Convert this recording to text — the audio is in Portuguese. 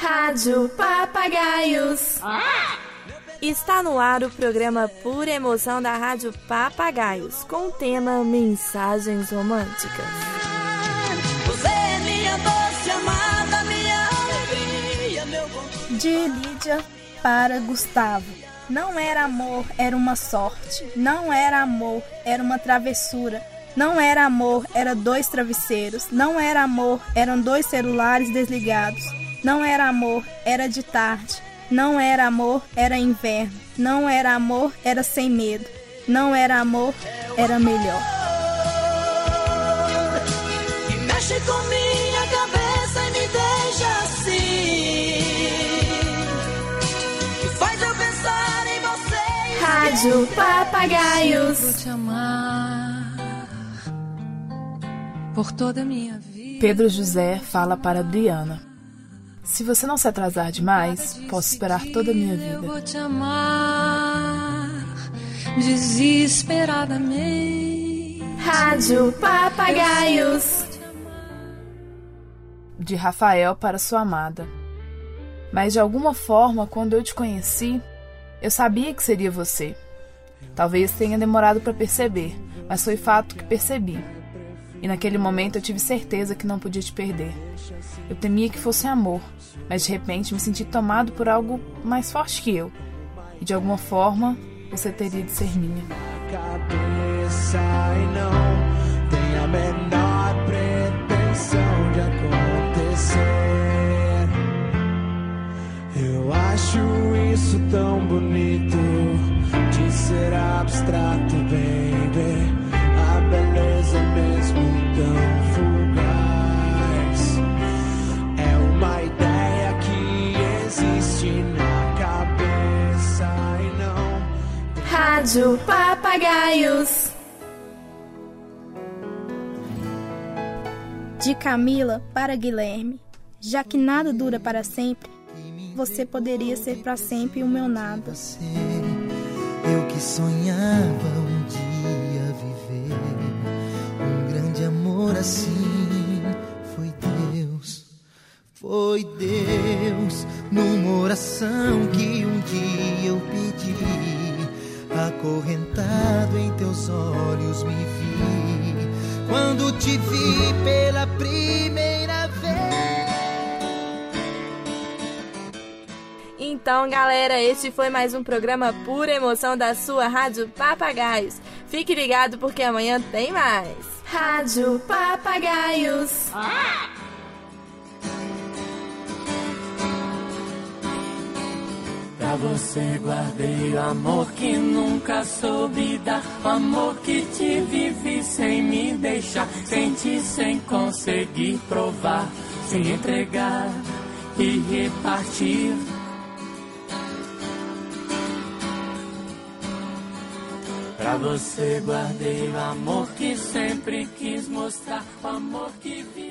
Rádio Papagaios. Está no ar o programa Pura Emoção da Rádio Papagaios, com o tema Mensagens Românticas. Você é minha doce amada, minha alegria, meu. De Lídia para Gustavo. Não era amor, era uma sorte. Não era amor, era uma travessura. Não era amor, era dois travesseiros. Não era amor, eram dois celulares desligados. Não era amor, era de tarde. Não era amor, era inverno. Não era amor, era sem medo. Não era amor, era melhor. Que mexe com minha cabeça e me deixa assim. Que faz eu pensar em você. Rádio Papagaios. te amar por toda a minha vida. Pedro José fala para Adriana: Se você não se atrasar demais, posso esperar toda a minha Eu vida. vou te amar desesperadamente. Rádio Papagaios. De Rafael para sua amada. Mas de alguma forma, quando eu te conheci, eu sabia que seria você. Talvez tenha demorado para perceber, mas foi fato que percebi. E naquele momento eu tive certeza que não podia te perder. Eu temia que fosse amor, mas de repente me senti tomado por algo mais forte que eu. E de alguma forma, você teria de ser minha. acho isso tão bonito de ser abstrato, baby. Rádio Papagaios. De Camila para Guilherme. Já que nada dura para sempre, você poderia ser para sempre o meu nada. você. Eu que sonhava um dia viver um grande amor assim. Foi Deus, foi Deus, numa oração que um dia eu pedi. Acorrentado em teus olhos me vi. Quando te vi pela primeira vez. Então, galera, este foi mais um programa Pura Emoção da sua Rádio Papagaios. Fique ligado porque amanhã tem mais. Rádio Papagaios. Pra você guardei o amor que nunca soube dar. O amor que te vivi sem me deixar. Senti sem conseguir provar. Sem entregar e repartir. Pra você guardei o amor que sempre quis mostrar. O amor que vi.